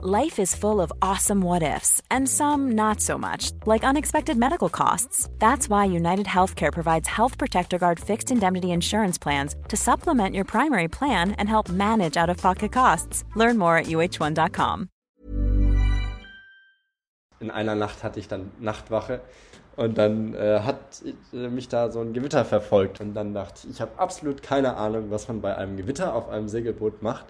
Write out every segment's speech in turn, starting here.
Life is full of awesome what ifs, and some not so much, like unexpected medical costs. That's why United Healthcare provides Health Protector Guard fixed indemnity insurance plans to supplement your primary plan and help manage out of pocket costs. Learn more at uh1.com. In einer Nacht hatte ich dann Nachtwache und dann äh, hat äh, mich da so ein Gewitter verfolgt. Und dann dachte ich, ich habe absolut keine Ahnung, was man bei einem Gewitter auf einem Segelboot macht.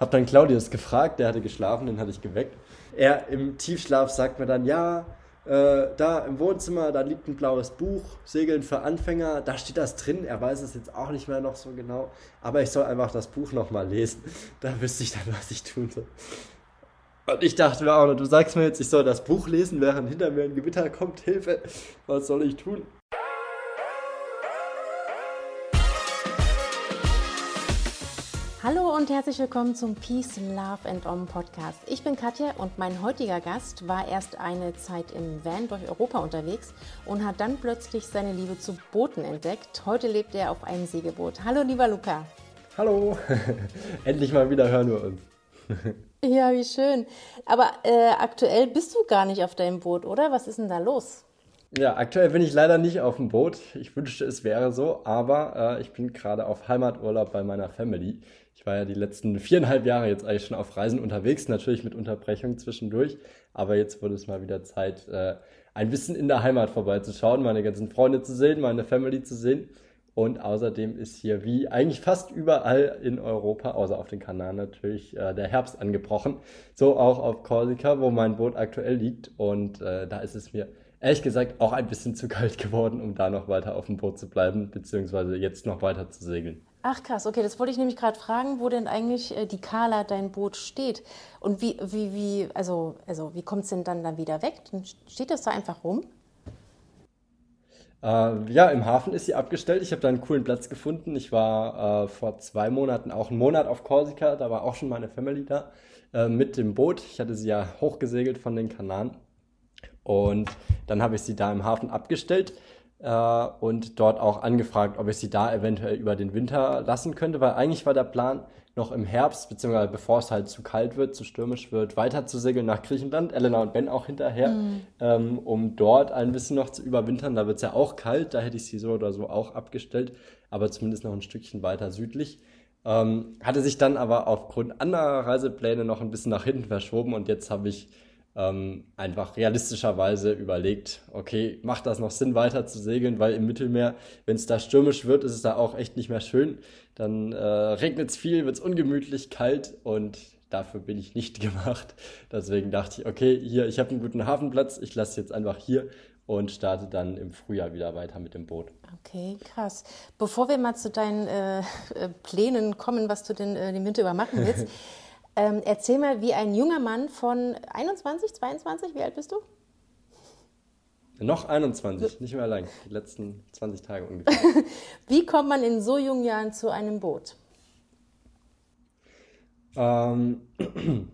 Hab dann Claudius gefragt, der hatte geschlafen, den hatte ich geweckt. Er im Tiefschlaf sagt mir dann, ja, äh, da im Wohnzimmer, da liegt ein blaues Buch, Segeln für Anfänger, da steht das drin. Er weiß es jetzt auch nicht mehr noch so genau, aber ich soll einfach das Buch nochmal lesen. Da wüsste ich dann, was ich tun soll. Und ich dachte mir auch, du sagst mir jetzt, ich soll das Buch lesen, während hinter mir ein Gewitter kommt. Hilfe, was soll ich tun? Hallo und herzlich willkommen zum Peace, Love and Om Podcast. Ich bin Katja und mein heutiger Gast war erst eine Zeit im Van durch Europa unterwegs und hat dann plötzlich seine Liebe zu Booten entdeckt. Heute lebt er auf einem Segelboot. Hallo, lieber Luca. Hallo, endlich mal wieder hören wir uns. ja, wie schön. Aber äh, aktuell bist du gar nicht auf deinem Boot, oder? Was ist denn da los? Ja, aktuell bin ich leider nicht auf dem Boot. Ich wünschte, es wäre so, aber äh, ich bin gerade auf Heimaturlaub bei meiner Family. Ich war ja die letzten viereinhalb Jahre jetzt eigentlich schon auf Reisen unterwegs, natürlich mit Unterbrechung zwischendurch. Aber jetzt wurde es mal wieder Zeit, äh, ein bisschen in der Heimat vorbeizuschauen, meine ganzen Freunde zu sehen, meine Family zu sehen. Und außerdem ist hier wie eigentlich fast überall in Europa, außer auf den Kanaren natürlich, äh, der Herbst angebrochen. So auch auf Korsika, wo mein Boot aktuell liegt. Und äh, da ist es mir ehrlich gesagt auch ein bisschen zu kalt geworden, um da noch weiter auf dem Boot zu bleiben, beziehungsweise jetzt noch weiter zu segeln. Ach krass, okay, das wollte ich nämlich gerade fragen, wo denn eigentlich äh, die Kala, dein Boot, steht. Und wie, wie, wie, also, also wie kommt es denn dann, dann wieder weg? Dann steht das da einfach rum? Äh, ja, im Hafen ist sie abgestellt. Ich habe da einen coolen Platz gefunden. Ich war äh, vor zwei Monaten auch einen Monat auf Korsika, da war auch schon meine Family da äh, mit dem Boot. Ich hatte sie ja hochgesegelt von den Kanaren. Und dann habe ich sie da im Hafen abgestellt äh, und dort auch angefragt, ob ich sie da eventuell über den Winter lassen könnte, weil eigentlich war der Plan, noch im Herbst, beziehungsweise bevor es halt zu kalt wird, zu stürmisch wird, weiter zu segeln nach Griechenland, Elena und Ben auch hinterher, mhm. ähm, um dort ein bisschen noch zu überwintern. Da wird es ja auch kalt, da hätte ich sie so oder so auch abgestellt, aber zumindest noch ein Stückchen weiter südlich. Ähm, hatte sich dann aber aufgrund anderer Reisepläne noch ein bisschen nach hinten verschoben und jetzt habe ich ähm, einfach realistischerweise überlegt, okay, macht das noch Sinn, weiter zu segeln, weil im Mittelmeer, wenn es da stürmisch wird, ist es da auch echt nicht mehr schön. Dann äh, regnet es viel, wird es ungemütlich, kalt und dafür bin ich nicht gemacht. Deswegen dachte ich, okay, hier, ich habe einen guten Hafenplatz, ich lasse jetzt einfach hier und starte dann im Frühjahr wieder weiter mit dem Boot. Okay, krass. Bevor wir mal zu deinen äh, äh Plänen kommen, was du denn äh, den Winter über machen willst, Ähm, erzähl mal, wie ein junger Mann von 21, 22, wie alt bist du? Noch 21, nicht mehr lang, die letzten 20 Tage ungefähr. wie kommt man in so jungen Jahren zu einem Boot? Ähm,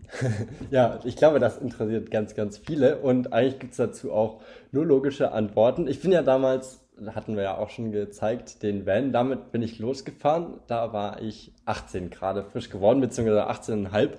ja, ich glaube, das interessiert ganz, ganz viele und eigentlich gibt es dazu auch nur logische Antworten. Ich bin ja damals hatten wir ja auch schon gezeigt, den Van. Damit bin ich losgefahren. Da war ich 18 gerade frisch geworden, beziehungsweise 18,5.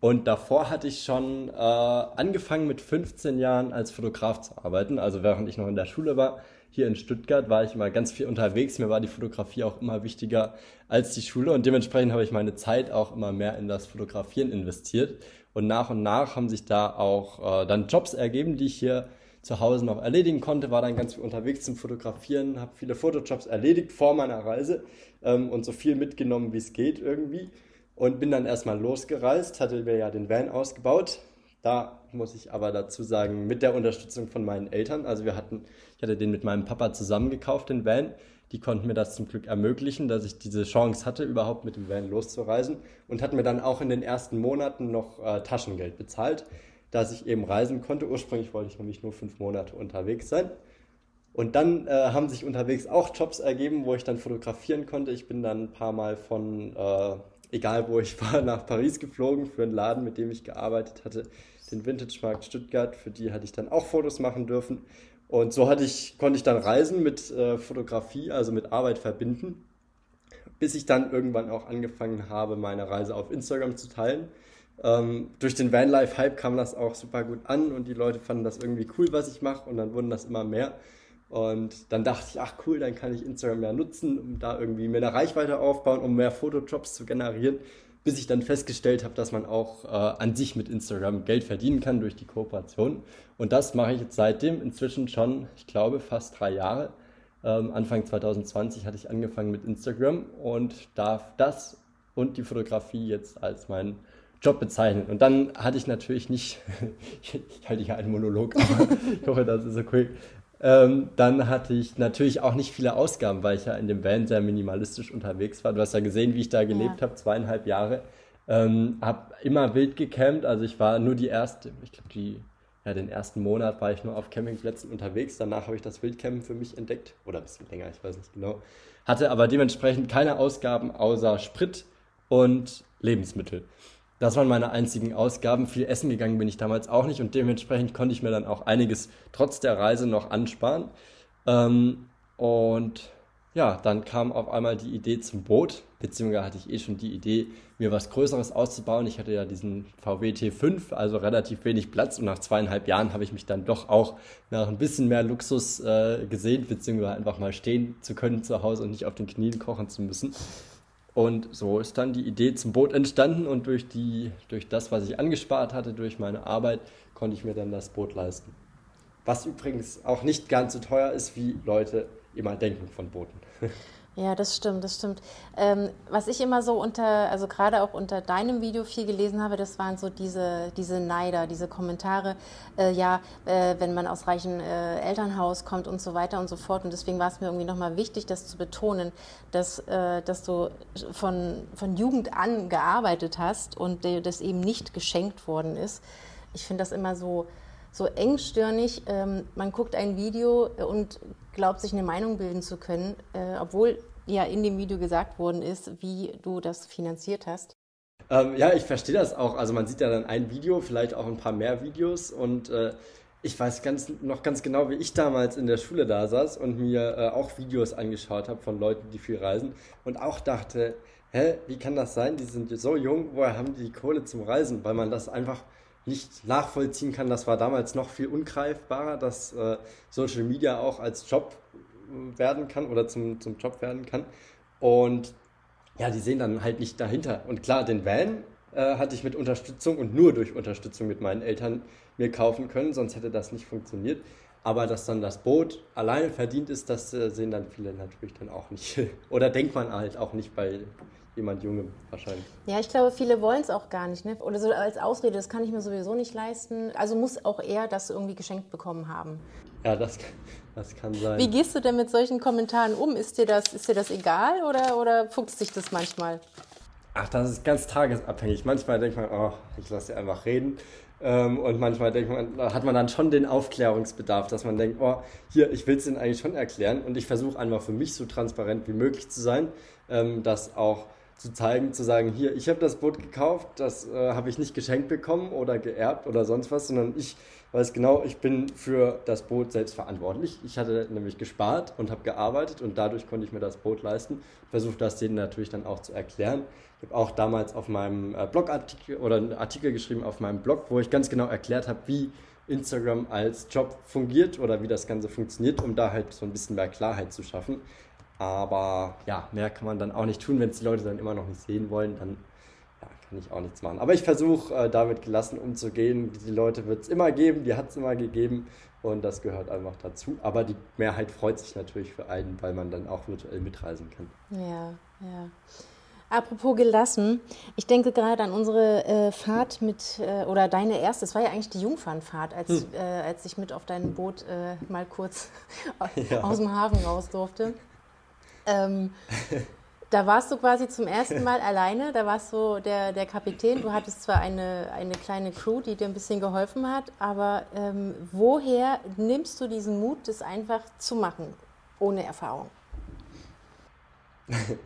Und davor hatte ich schon äh, angefangen mit 15 Jahren als Fotograf zu arbeiten. Also während ich noch in der Schule war, hier in Stuttgart, war ich immer ganz viel unterwegs. Mir war die Fotografie auch immer wichtiger als die Schule und dementsprechend habe ich meine Zeit auch immer mehr in das Fotografieren investiert. Und nach und nach haben sich da auch äh, dann Jobs ergeben, die ich hier zu Hause noch erledigen konnte, war dann ganz viel unterwegs zum Fotografieren, habe viele Fotojobs erledigt vor meiner Reise ähm, und so viel mitgenommen, wie es geht irgendwie. Und bin dann erstmal losgereist, hatte mir ja den Van ausgebaut. Da muss ich aber dazu sagen, mit der Unterstützung von meinen Eltern. Also wir hatten, ich hatte den mit meinem Papa zusammen gekauft, den Van. Die konnten mir das zum Glück ermöglichen, dass ich diese Chance hatte, überhaupt mit dem Van loszureisen und hatten mir dann auch in den ersten Monaten noch äh, Taschengeld bezahlt dass ich eben reisen konnte. Ursprünglich wollte ich nämlich nur fünf Monate unterwegs sein. Und dann äh, haben sich unterwegs auch Jobs ergeben, wo ich dann fotografieren konnte. Ich bin dann ein paar Mal von, äh, egal wo ich war, nach Paris geflogen für einen Laden, mit dem ich gearbeitet hatte, den Vintage Markt Stuttgart. Für die hatte ich dann auch Fotos machen dürfen. Und so hatte ich, konnte ich dann Reisen mit äh, Fotografie, also mit Arbeit verbinden, bis ich dann irgendwann auch angefangen habe, meine Reise auf Instagram zu teilen Ähm, durch den Vanlife-Hype kam das auch super gut an und die Leute fanden das irgendwie cool, was ich mache und dann wurden das immer mehr. Und dann dachte ich, ach cool, dann kann ich Instagram ja nutzen, um da irgendwie mehr eine Reichweite aufbauen, um mehr Fotojobs zu generieren, bis ich dann festgestellt habe, dass man auch äh, an sich mit Instagram Geld verdienen kann durch die Kooperation. Und das mache ich jetzt seitdem inzwischen schon, ich glaube, fast drei Jahre. Ähm, Anfang 2020 hatte ich angefangen mit Instagram und darf das und die Fotografie jetzt als meinen Job bezeichnen. Und dann hatte ich natürlich nicht, ich halte hier einen Monolog, aber ich hoffe, das ist okay. Ähm, dann hatte ich natürlich auch nicht viele Ausgaben, weil ich ja in dem Van sehr minimalistisch unterwegs war. Du hast ja gesehen, wie ich da gelebt ja. habe, zweieinhalb Jahre. Ähm, habe immer wild gecampt, also ich war nur die erste, ich glaube die ja, den ersten Monat war ich nur auf Campingplätzen unterwegs. Danach habe ich das Wildcampen für mich entdeckt. Oder ein bisschen länger, ich weiß nicht genau. Hatte aber dementsprechend keine Ausgaben außer Sprit und Lebensmittel. Das waren meine einzigen Ausgaben. Viel essen gegangen bin ich damals auch nicht und dementsprechend konnte ich mir dann auch einiges trotz der Reise noch ansparen. Ähm, und ja, dann kam auf einmal die Idee zum Boot, beziehungsweise hatte ich eh schon die Idee, mir was Größeres auszubauen. Ich hatte ja diesen VW T5, also relativ wenig Platz und nach zweieinhalb Jahren habe ich mich dann doch auch nach ein bisschen mehr Luxus äh, gesehen, beziehungsweise einfach mal stehen zu können zu Hause und nicht auf den Knien kochen zu müssen. Und so ist dann die Idee zum Boot entstanden und durch, die, durch das, was ich angespart hatte, durch meine Arbeit, konnte ich mir dann das Boot leisten. Was übrigens auch nicht ganz so teuer ist, wie Leute immer denken von Booten. Ja, das stimmt, das stimmt. Ähm, was ich immer so unter, also gerade auch unter deinem Video viel gelesen habe, das waren so diese, diese Neider, diese Kommentare, äh, ja, äh, wenn man aus reichem äh, Elternhaus kommt und so weiter und so fort. Und deswegen war es mir irgendwie nochmal wichtig, das zu betonen, dass, äh, dass du von, von Jugend an gearbeitet hast und das eben nicht geschenkt worden ist. Ich finde das immer so, so engstirnig. Ähm, man guckt ein Video und glaubt, sich eine Meinung bilden zu können, äh, obwohl ja in dem Video gesagt worden ist, wie du das finanziert hast. Ähm, ja, ich verstehe das auch. Also man sieht ja dann ein Video, vielleicht auch ein paar mehr Videos und äh, ich weiß ganz, noch ganz genau, wie ich damals in der Schule da saß und mir äh, auch Videos angeschaut habe von Leuten, die viel reisen und auch dachte, hä, wie kann das sein? Die sind so jung, woher haben die, die Kohle zum Reisen? Weil man das einfach nicht nachvollziehen kann. Das war damals noch viel ungreifbarer, dass äh, Social Media auch als Job werden kann oder zum, zum Job werden kann. Und ja, die sehen dann halt nicht dahinter. Und klar, den Van äh, hatte ich mit Unterstützung und nur durch Unterstützung mit meinen Eltern mir kaufen können, sonst hätte das nicht funktioniert. Aber dass dann das Boot alleine verdient ist, das äh, sehen dann viele natürlich dann auch nicht. Oder denkt man halt auch nicht bei jemand Jungem wahrscheinlich. Ja, ich glaube, viele wollen es auch gar nicht. Ne? Oder so als Ausrede, das kann ich mir sowieso nicht leisten. Also muss auch er das irgendwie geschenkt bekommen haben. Ja, das, das kann sein. Wie gehst du denn mit solchen Kommentaren um? Ist dir das, ist dir das egal oder, oder fuchst sich das manchmal? Ach, das ist ganz tagesabhängig. Manchmal denkt man, oh, ich lasse sie einfach reden. Ähm, und manchmal denkt man, hat man dann schon den Aufklärungsbedarf, dass man denkt, oh, hier, ich will es denen eigentlich schon erklären. Und ich versuche einfach für mich so transparent wie möglich zu sein, ähm, dass auch zu zeigen, zu sagen, hier, ich habe das Boot gekauft, das äh, habe ich nicht geschenkt bekommen oder geerbt oder sonst was, sondern ich weiß genau, ich bin für das Boot selbst verantwortlich. Ich hatte nämlich gespart und habe gearbeitet und dadurch konnte ich mir das Boot leisten. Versuche das denen natürlich dann auch zu erklären. Ich habe auch damals auf meinem äh, Blogartikel oder einen Artikel geschrieben auf meinem Blog, wo ich ganz genau erklärt habe, wie Instagram als Job fungiert oder wie das Ganze funktioniert, um da halt so ein bisschen mehr Klarheit zu schaffen. Aber ja, mehr kann man dann auch nicht tun, wenn es die Leute dann immer noch nicht sehen wollen, dann ja, kann ich auch nichts machen. Aber ich versuche äh, damit gelassen umzugehen. Die Leute wird es immer geben, die hat es immer gegeben und das gehört einfach dazu. Aber die Mehrheit freut sich natürlich für einen, weil man dann auch virtuell mitreisen kann. Ja, ja. Apropos gelassen, ich denke gerade an unsere äh, Fahrt mit, äh, oder deine erste, es war ja eigentlich die Jungfernfahrt, als, hm. äh, als ich mit auf deinem Boot äh, mal kurz ja. aus dem Hafen raus durfte. Ähm, da warst du quasi zum ersten Mal alleine, da warst du der, der Kapitän. Du hattest zwar eine, eine kleine Crew, die dir ein bisschen geholfen hat, aber ähm, woher nimmst du diesen Mut, das einfach zu machen, ohne Erfahrung?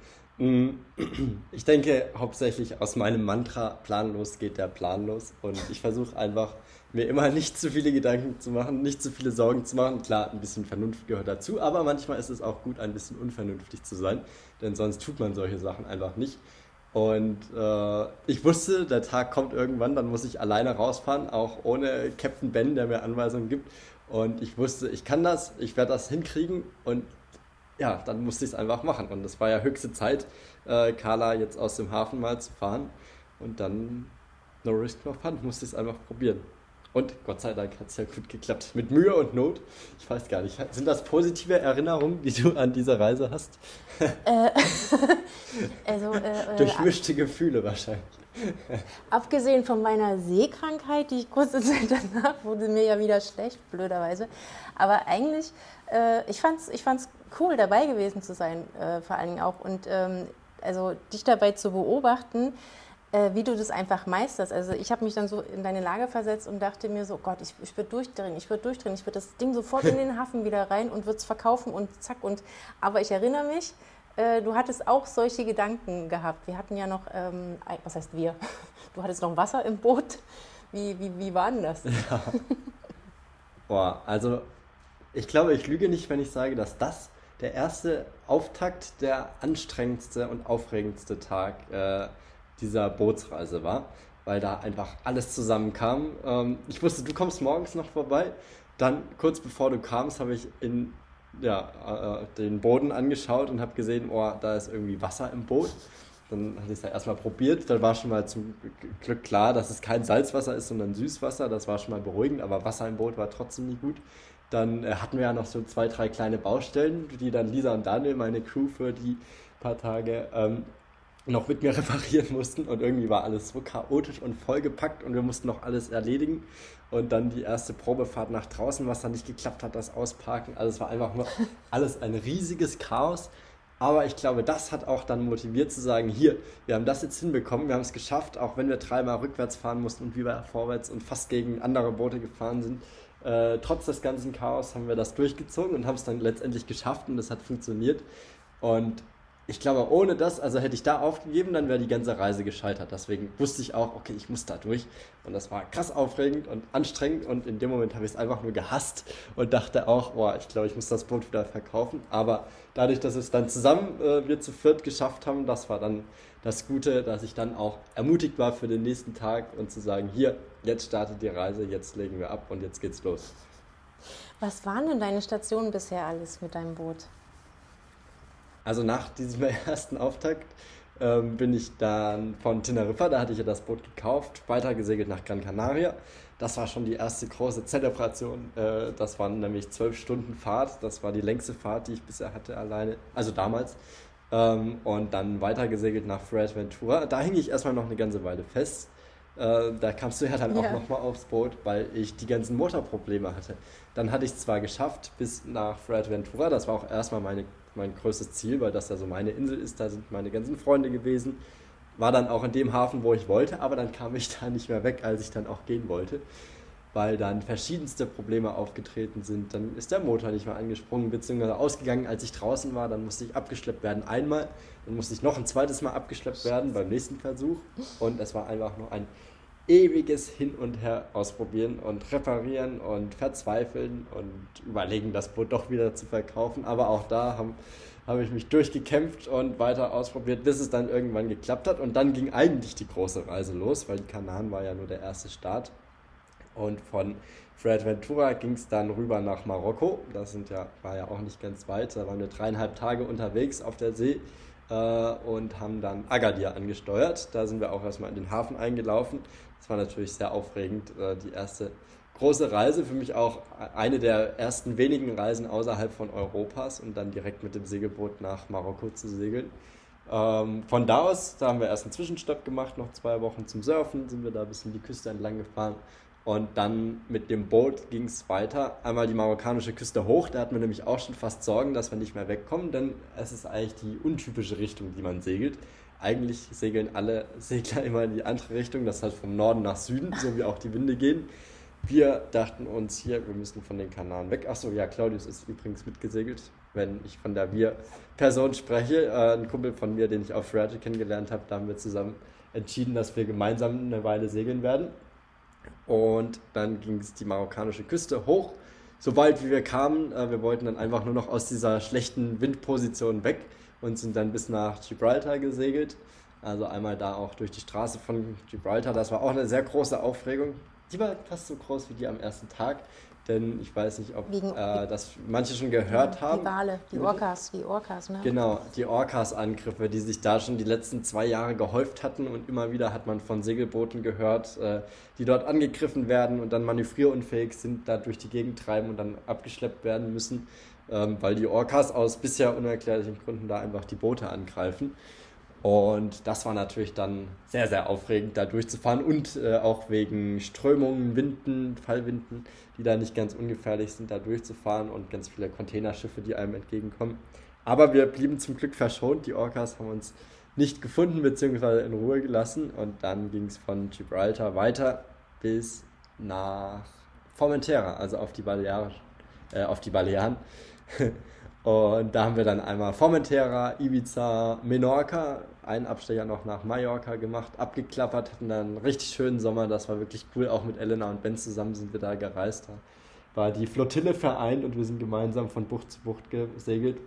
Ich denke hauptsächlich aus meinem Mantra, planlos geht der planlos. Und ich versuche einfach mir immer nicht zu viele Gedanken zu machen, nicht zu viele Sorgen zu machen. Klar, ein bisschen Vernunft gehört dazu, aber manchmal ist es auch gut, ein bisschen unvernünftig zu sein, denn sonst tut man solche Sachen einfach nicht. Und äh, ich wusste, der Tag kommt irgendwann, dann muss ich alleine rausfahren, auch ohne Captain Ben, der mir Anweisungen gibt. Und ich wusste, ich kann das, ich werde das hinkriegen und ja, dann musste ich es einfach machen. Und es war ja höchste Zeit, äh, Carla jetzt aus dem Hafen mal zu fahren. Und dann, no risk, no fun, musste ich es einfach probieren. Und Gott sei Dank hat es ja gut geklappt. Mit Mühe und Not. Ich weiß gar nicht. Sind das positive Erinnerungen, die du an diese Reise hast? Äh, also, äh, äh, Durchmischte Gefühle wahrscheinlich. Abgesehen von meiner Seekrankheit, die ich kurze Zeit danach wurde mir ja wieder schlecht, blöderweise. Aber eigentlich, äh, ich fand es ich fand's cool, dabei gewesen zu sein, äh, vor allen Dingen auch. Und ähm, also dich dabei zu beobachten, äh, wie du das einfach meisterst. Also ich habe mich dann so in deine Lage versetzt und dachte mir so, Gott, ich, ich würde durchdrehen, ich würde durchdrehen, ich würde das Ding sofort in den Hafen wieder rein und würde es verkaufen und zack. Und, aber ich erinnere mich, äh, du hattest auch solche Gedanken gehabt. Wir hatten ja noch, ähm, was heißt wir? Du hattest noch Wasser im Boot. Wie, wie, wie war denn das? Ja. Boah, also ich glaube, ich lüge nicht, wenn ich sage, dass das der erste Auftakt der anstrengendste und aufregendste Tag äh, dieser Bootsreise war, weil da einfach alles zusammenkam. Ähm, ich wusste, du kommst morgens noch vorbei. Dann kurz bevor du kamst, habe ich in ja, äh, den Boden angeschaut und habe gesehen, oh, da ist irgendwie Wasser im Boot. Dann hatte ich es ja erstmal probiert. Dann war schon mal zum Glück klar, dass es kein Salzwasser ist, sondern Süßwasser. Das war schon mal beruhigend, aber Wasser im Boot war trotzdem nicht gut. Dann äh, hatten wir ja noch so zwei, drei kleine Baustellen, die dann Lisa und Daniel, meine Crew für die paar Tage, ähm, noch mit mir reparieren mussten und irgendwie war alles so chaotisch und vollgepackt und wir mussten noch alles erledigen und dann die erste Probefahrt nach draußen, was dann nicht geklappt hat, das Ausparken. Also es war einfach nur alles ein riesiges Chaos. Aber ich glaube, das hat auch dann motiviert zu sagen, hier, wir haben das jetzt hinbekommen, wir haben es geschafft, auch wenn wir dreimal rückwärts fahren mussten und wieder vorwärts und fast gegen andere Boote gefahren sind. Äh, trotz des ganzen Chaos haben wir das durchgezogen und haben es dann letztendlich geschafft und es hat funktioniert. Und ich glaube, ohne das, also hätte ich da aufgegeben, dann wäre die ganze Reise gescheitert. Deswegen wusste ich auch, okay, ich muss da durch. Und das war krass aufregend und anstrengend. Und in dem Moment habe ich es einfach nur gehasst und dachte auch, boah, ich glaube, ich muss das Boot wieder verkaufen. Aber dadurch, dass es dann zusammen äh, wir zu viert geschafft haben, das war dann das Gute, dass ich dann auch ermutigt war für den nächsten Tag und zu sagen, hier, jetzt startet die Reise, jetzt legen wir ab und jetzt geht's los. Was waren denn deine Stationen bisher alles mit deinem Boot? Also nach diesem ersten Auftakt ähm, bin ich dann von Teneriffa, da hatte ich ja das Boot gekauft, weitergesegelt nach Gran Canaria. Das war schon die erste große Zelloperation. Äh, das waren nämlich zwölf Stunden Fahrt. Das war die längste Fahrt, die ich bisher hatte alleine, also damals. Ähm, und dann weitergesegelt nach Fuerteventura. Da hing ich erstmal noch eine ganze Weile fest. Äh, da kamst du ja dann auch nochmal aufs Boot, weil ich die ganzen Motorprobleme hatte. Dann hatte ich es zwar geschafft bis nach Fuerteventura, das war auch erstmal meine mein größtes Ziel, weil das ja so meine Insel ist. Da sind meine ganzen Freunde gewesen. War dann auch in dem Hafen, wo ich wollte, aber dann kam ich da nicht mehr weg, als ich dann auch gehen wollte, weil dann verschiedenste Probleme aufgetreten sind. Dann ist der Motor nicht mehr angesprungen bzw. ausgegangen, als ich draußen war. Dann musste ich abgeschleppt werden einmal, dann musste ich noch ein zweites Mal abgeschleppt werden beim nächsten Versuch und es war einfach nur ein ewiges Hin und Her ausprobieren und reparieren und verzweifeln und überlegen, das Boot doch wieder zu verkaufen. Aber auch da haben, habe ich mich durchgekämpft und weiter ausprobiert, bis es dann irgendwann geklappt hat. Und dann ging eigentlich die große Reise los, weil die Kanaren war ja nur der erste Start. Und von Fuerteventura ging es dann rüber nach Marokko. Das sind ja, war ja auch nicht ganz weit. Da waren wir dreieinhalb Tage unterwegs auf der See und haben dann Agadir angesteuert. Da sind wir auch erstmal in den Hafen eingelaufen. Das war natürlich sehr aufregend. Äh, die erste große Reise, für mich auch eine der ersten wenigen Reisen außerhalb von Europas und dann direkt mit dem Segelboot nach Marokko zu segeln. Ähm, von da aus, da haben wir erst einen Zwischenstopp gemacht, noch zwei Wochen zum Surfen, sind wir da ein bisschen die Küste entlang gefahren. Und dann mit dem Boot ging es weiter. Einmal die marokkanische Küste hoch, da hatten wir nämlich auch schon fast Sorgen, dass wir nicht mehr wegkommen, denn es ist eigentlich die untypische Richtung, die man segelt eigentlich segeln alle Segler immer in die andere Richtung, das heißt vom Norden nach Süden, so wie auch die Winde gehen. Wir dachten uns hier, wir müssen von den Kanaren weg. Achso, ja, Claudius ist übrigens mitgesegelt, wenn ich von der Wir-Person spreche. Äh, ein Kumpel von mir, den ich auf Ferrari kennengelernt habe, da haben wir zusammen entschieden, dass wir gemeinsam eine Weile segeln werden. Und dann ging es die marokkanische Küste hoch. Sobald wie wir kamen, äh, wir wollten dann einfach nur noch aus dieser schlechten Windposition weg und sind dann bis nach Gibraltar gesegelt. Also einmal da auch durch die Straße von Gibraltar. Das war auch eine sehr große Aufregung. Die war fast so groß wie die am ersten Tag denn ich weiß nicht, ob Wegen, äh, das manche schon gehört haben. Die Wale, die Orcas, die Orcas, ne? Genau, die Orcas-Angriffe, die sich da schon die letzten zwei Jahre gehäuft hatten und immer wieder hat man von Segelbooten gehört, äh, die dort angegriffen werden und dann manövrierunfähig sind, da durch die Gegend treiben und dann abgeschleppt werden müssen, ähm, weil die Orcas aus bisher unerklärlichen Gründen da einfach die Boote angreifen. Und das war natürlich dann sehr, sehr aufregend, da durchzufahren und äh, auch wegen Strömungen, Winden, Fallwinden, die da nicht ganz ungefährlich sind, da durchzufahren und ganz viele Containerschiffe, die einem entgegenkommen. Aber wir blieben zum Glück verschont. Die Orcas haben uns nicht gefunden bzw. in Ruhe gelassen und dann ging es von Gibraltar weiter bis nach Formentera, also auf die Balearen. Äh, auf die Balearen. Und da haben wir dann einmal Formentera, Ibiza, Menorca, einen Abstecher noch nach Mallorca gemacht, abgeklappert, hatten dann einen richtig schönen Sommer. Das war wirklich cool. Auch mit Elena und Ben zusammen sind wir da gereist. Da war die Flottille vereint und wir sind gemeinsam von Bucht zu Bucht gesegelt.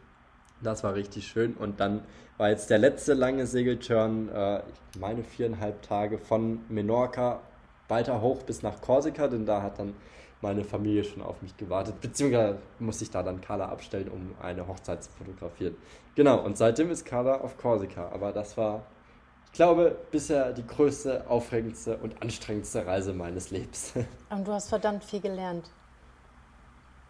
Das war richtig schön. Und dann war jetzt der letzte lange Segelturn, äh, ich meine viereinhalb Tage von Menorca weiter hoch bis nach Korsika, denn da hat dann meine Familie schon auf mich gewartet, beziehungsweise musste ich da dann Carla abstellen, um eine Hochzeit zu fotografieren. Genau, und seitdem ist Carla auf Korsika, aber das war, ich glaube, bisher die größte, aufregendste und anstrengendste Reise meines Lebens. Und du hast verdammt viel gelernt.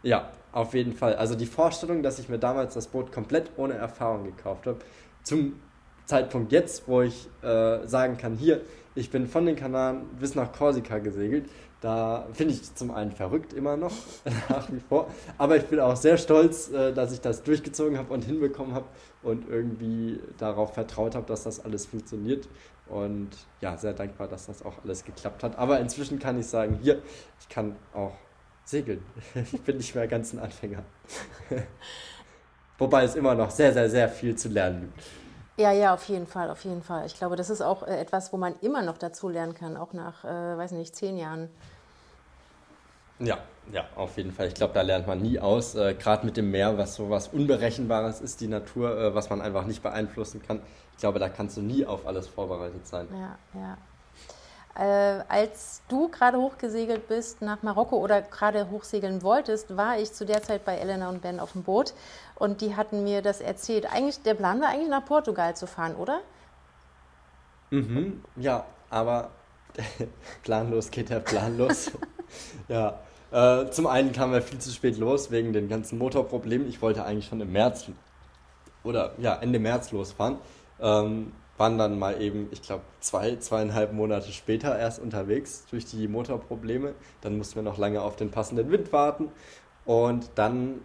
Ja, auf jeden Fall. Also die Vorstellung, dass ich mir damals das Boot komplett ohne Erfahrung gekauft habe, zum Zeitpunkt jetzt, wo ich äh, sagen kann, hier, ich bin von den Kanaren bis nach Korsika gesegelt, da finde ich zum einen verrückt immer noch, nach wie vor. Aber ich bin auch sehr stolz, äh, dass ich das durchgezogen habe und hinbekommen habe und irgendwie darauf vertraut habe, dass das alles funktioniert. Und ja, sehr dankbar, dass das auch alles geklappt hat. Aber inzwischen kann ich sagen, hier, ich kann auch segeln. Ich bin nicht mehr ganz ein Anfänger. Wobei es immer noch sehr, sehr, sehr viel zu lernen gibt. Ja, ja, auf jeden Fall, auf jeden Fall. Ich glaube, das ist auch äh, etwas, wo man immer noch dazu lernen kann, auch nach, äh, weiß nicht, zehn Jahren. Ja, ja, auf jeden Fall. Ich glaube, da lernt man nie aus. Äh, Gerade mit dem Meer, was so was Unberechenbares ist, die Natur, äh, was man einfach nicht beeinflussen kann. Ich glaube, da kannst du nie auf alles vorbereitet sein. Ja, ja. Äh, als du gerade hochgesegelt bist nach Marokko oder gerade hochsegeln wolltest, war ich zu der Zeit bei Elena und Ben auf dem Boot und die hatten mir das erzählt. Eigentlich, der Plan war eigentlich nach Portugal zu fahren, oder? Mhm, ja, aber planlos geht der planlos. ja, äh, zum einen kamen wir viel zu spät los wegen den ganzen Motorproblemen. Ich wollte eigentlich schon im März oder ja, Ende März losfahren. Ähm, waren dann mal eben, ich glaube, zwei, zweieinhalb Monate später erst unterwegs durch die Motorprobleme. Dann mussten wir noch lange auf den passenden Wind warten. Und dann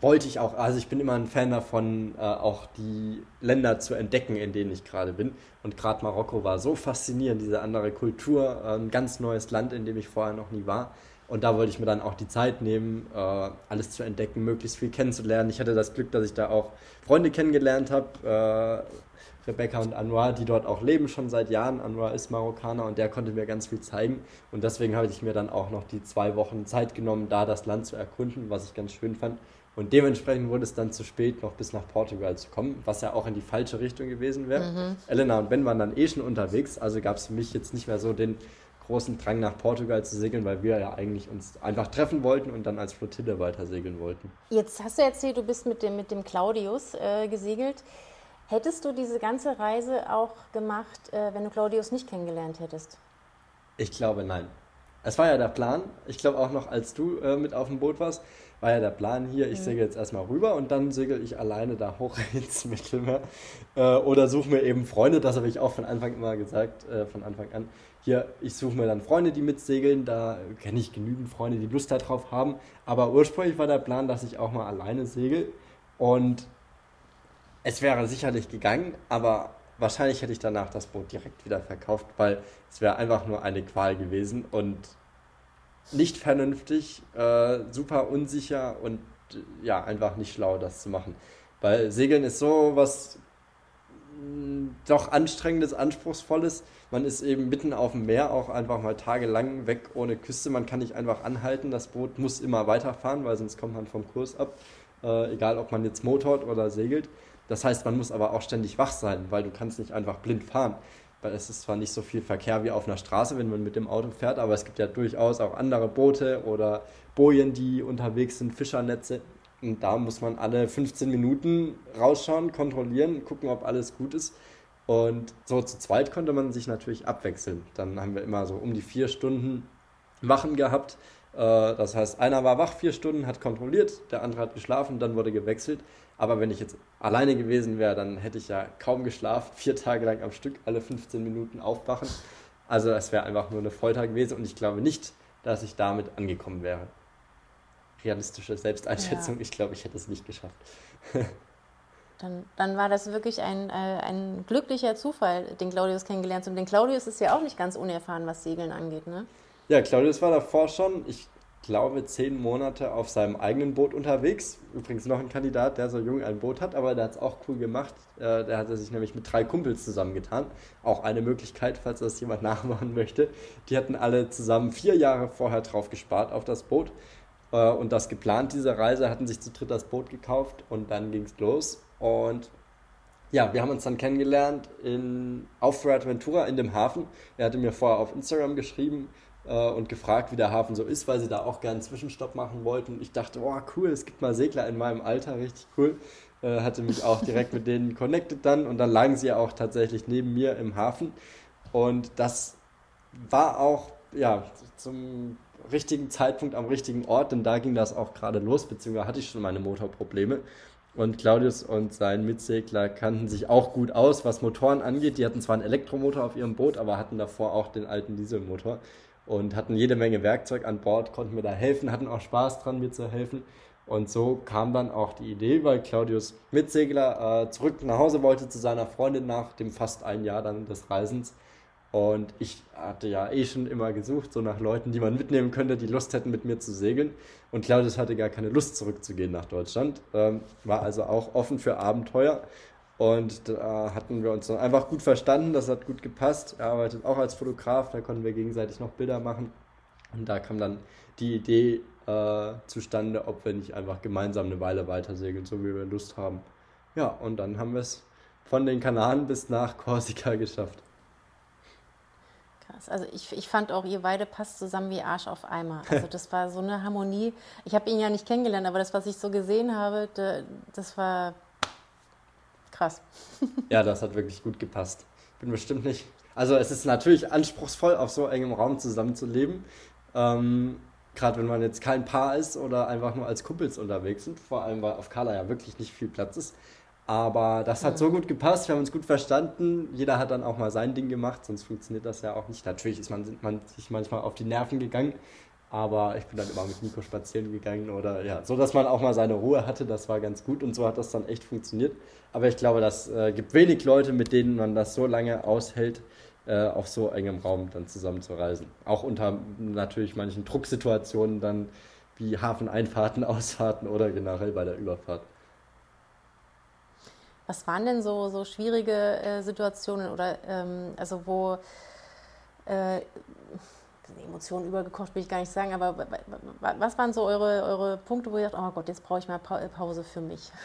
wollte ich auch, also ich bin immer ein Fan davon, äh, auch die Länder zu entdecken, in denen ich gerade bin. Und gerade Marokko war so faszinierend, diese andere Kultur, äh, ein ganz neues Land, in dem ich vorher noch nie war. Und da wollte ich mir dann auch die Zeit nehmen, äh, alles zu entdecken, möglichst viel kennenzulernen. Ich hatte das Glück, dass ich da auch Freunde kennengelernt habe äh, Rebecca und Anwar, die dort auch leben schon seit Jahren. Anwar ist Marokkaner und der konnte mir ganz viel zeigen. Und deswegen habe ich mir dann auch noch die zwei Wochen Zeit genommen, da das Land zu erkunden, was ich ganz schön fand. Und dementsprechend wurde es dann zu spät, noch bis nach Portugal zu kommen, was ja auch in die falsche Richtung gewesen wäre. Mhm. Elena und Ben waren dann eh schon unterwegs, also gab es für mich jetzt nicht mehr so den großen Drang nach Portugal zu segeln, weil wir ja eigentlich uns einfach treffen wollten und dann als Flottille weiter segeln wollten. Jetzt hast du erzählt, du bist mit dem, mit dem Claudius äh, gesegelt. Hättest du diese ganze Reise auch gemacht, äh, wenn du Claudius nicht kennengelernt hättest? Ich glaube nein. Es war ja der Plan, ich glaube auch noch als du äh, mit auf dem Boot warst, war ja der Plan hier, ich mhm. segel jetzt erstmal rüber und dann segel ich alleine da hoch ins Mittelmeer. Äh, oder suche mir eben Freunde, das habe ich auch von Anfang immer gesagt, äh, von Anfang an. Hier, ich suche mir dann Freunde, die mitsegeln, da kenne ich genügend Freunde, die Lust darauf haben. Aber ursprünglich war der Plan, dass ich auch mal alleine segel. Und es wäre sicherlich gegangen, aber wahrscheinlich hätte ich danach das Boot direkt wieder verkauft, weil es wäre einfach nur eine Qual gewesen und nicht vernünftig, äh, super unsicher und ja, einfach nicht schlau, das zu machen. Weil Segeln ist so was mh, mm, doch anstrengendes, anspruchsvolles. Man ist eben mitten auf dem Meer auch einfach mal tagelang weg ohne Küste. Man kann nicht einfach anhalten. Das Boot muss immer weiterfahren, weil sonst kommt man vom Kurs ab. Äh, egal, ob man jetzt motort oder segelt. Das heißt, man muss aber auch ständig wach sein, weil du kannst nicht einfach blind fahren. Es ist zwar nicht so viel Verkehr wie auf einer Straße, wenn man mit dem Auto fährt, aber es gibt ja durchaus auch andere Boote oder Bojen, die unterwegs sind, Fischernetze. Und da muss man alle 15 Minuten rausschauen, kontrollieren, gucken, ob alles gut ist. Und so zu zweit konnte man sich natürlich abwechseln. Dann haben wir immer so um die vier Stunden Wachen gehabt. Äh, das heißt, einer war wach vier Stunden, hat kontrolliert, der andere hat geschlafen, dann wurde gewechselt. Aber wenn ich jetzt alleine gewesen wäre, dann hätte ich ja kaum geschlafen, vier Tage lang am Stück, alle 15 Minuten aufwachen. Also es wäre einfach nur eine Folter gewesen und ich glaube nicht, dass ich damit angekommen wäre. Realistische Selbsteinschätzung, ja. ich glaube, ich hätte es nicht geschafft. Dann, dann, war das wirklich ein, äh, ein glücklicher Zufall, den Claudius kennengelernt zu haben. Denn Claudius ist ja auch nicht ganz unerfahren, was Segeln angeht, ne? Ja, Claudius war davor schon, ich glaube, zehn Monate auf seinem eigenen Boot unterwegs. Übrigens noch ein Kandidat, der so jung ein Boot hat, aber der hat es auch cool gemacht. Äh, der hatte sich nämlich mit drei Kumpels zusammengetan. Auch eine Möglichkeit, falls das jemand nachmachen möchte. Die hatten alle zusammen vier Jahre vorher drauf gespart auf das Boot. Äh, und das geplant, diese Reise, hatten sich zu dritt das Boot gekauft und dann ging es los. Und ja, wir haben uns dann kennengelernt in, auf Fuerteventura in dem Hafen. Er hatte mir vorher auf Instagram geschrieben, äh, und gefragt, wie der Hafen so ist, weil sie da auch gerne einen Zwischenstopp machen wollten. Und ich dachte, oh cool, es gibt mal Segler in meinem Alter, richtig cool. Äh, hatte mich auch direkt mit denen connected dann und dann lagen sie auch tatsächlich neben mir im Hafen. Und das war auch ja, zum richtigen Zeitpunkt am richtigen Ort, denn da ging das auch gerade los, beziehungsweise hatte ich schon meine Motorprobleme. Und Claudius und sein Mitsegler kannten sich auch gut aus, was Motoren angeht. Die hatten zwar einen Elektromotor auf ihrem Boot, aber hatten davor auch den alten Dieselmotor und hatten jede Menge Werkzeug an Bord, konnten mir da helfen, hatten auch Spaß dran, mir zu helfen. Und so kam dann auch die Idee, weil Claudius Mitsegler äh, zurück nach Hause wollte zu seiner Freundin nach dem fast ein Jahr dann des Reisens. Und ich hatte ja eh schon immer gesucht, so nach Leuten, die man mitnehmen könnte, die Lust hätten, mit mir zu segeln. Und Claudius hatte gar keine Lust, zurückzugehen nach Deutschland, ähm, war also auch offen für Abenteuer und da hatten wir uns einfach gut verstanden, das hat gut gepasst. Er arbeitet auch als Fotograf, da konnten wir gegenseitig noch Bilder machen. Und da kam dann die Idee äh, zustande, ob wir nicht einfach gemeinsam eine Weile weiter segeln, so wie wir Lust haben. Ja, und dann haben wir es von den Kanaren bis nach Korsika geschafft. Krass. Also ich, ich fand auch, ihr beide passt zusammen wie Arsch auf Eimer. Also das war so eine Harmonie. Ich habe ihn ja nicht kennengelernt, aber das, was ich so gesehen habe, das war Krass. ja, das hat wirklich gut gepasst. Bin bestimmt nicht. Also es ist natürlich anspruchsvoll, auf so engem Raum zusammenzuleben. Ähm, Gerade wenn man jetzt kein Paar ist oder einfach nur als Kumpels unterwegs sind. Vor allem, weil auf Kala ja wirklich nicht viel Platz ist. Aber das hat so gut gepasst, wir haben uns gut verstanden. Jeder hat dann auch mal sein Ding gemacht, sonst funktioniert das ja auch nicht. Natürlich ist man, man sich manchmal auf die Nerven gegangen, aber ich bin dann immer mit Nico spazieren gegangen oder ja, so dass man auch mal seine Ruhe hatte, das war ganz gut und so hat das dann echt funktioniert. Aber ich glaube, das äh, gibt wenig Leute, mit denen man das so lange aushält, äh, auf so engem Raum dann zusammen zu reisen. Auch unter natürlich manchen Drucksituationen dann wie Hafeneinfahrten, Ausfahrten oder generell bei der Überfahrt. Was waren denn so, so schwierige äh, Situationen oder ähm, also wo äh, Emotionen übergekocht, will ich gar nicht sagen, aber was waren so eure, eure Punkte, wo ihr sagt, oh Gott, jetzt brauche ich mal Pause für mich?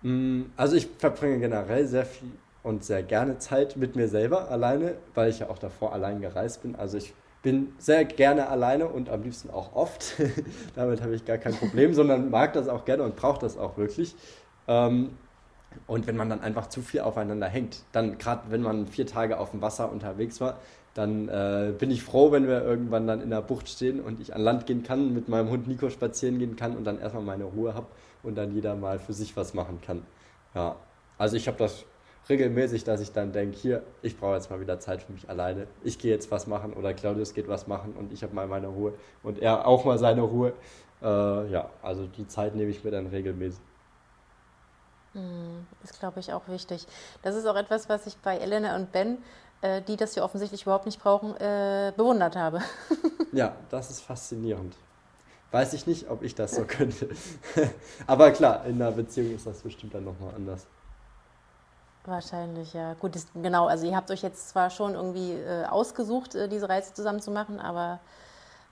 Mm, also ich verbringe generell sehr viel und sehr gerne Zeit mit mir selber alleine, weil ich ja auch davor allein gereist bin. Also ich bin sehr gerne alleine und am liebsten auch oft. Damit habe ich gar kein Problem, sondern mag das auch gerne und brauche das auch wirklich. Ähm, und wenn man dann einfach zu viel aufeinander hängt, dann gerade wenn man vier Tage auf dem Wasser unterwegs war, dann äh, bin ich froh, wenn wir irgendwann dann in der Bucht stehen und ich an Land gehen kann, mit meinem Hund Nico spazieren gehen kann und dann erstmal meine Ruhe habe und dann jeder mal für sich was machen kann. Ja, also ich habe das regelmäßig, dass ich dann denke, hier, ich brauche jetzt mal wieder Zeit für mich alleine. Ich gehe jetzt was machen oder Claudius geht was machen und ich habe mal meine Ruhe und er auch mal seine Ruhe. Äh, ja, also die Zeit nehme ich mir dann regelmäßig. Hm, ist, glaube ich, auch wichtig. Das ist auch etwas, was ich bei Elena und Ben äh, die das hier offensichtlich überhaupt nicht brauchen, äh, bewundert habe. ja, das ist faszinierend. Weiß ich nicht, ob ich das so könnte. Aber klar, in einer Beziehung ist das bestimmt dann nochmal anders. Wahrscheinlich, ja. Gut, ist, genau. Also ihr habt euch jetzt zwar schon irgendwie äh, ausgesucht, äh, diese Reise zusammen zu machen, aber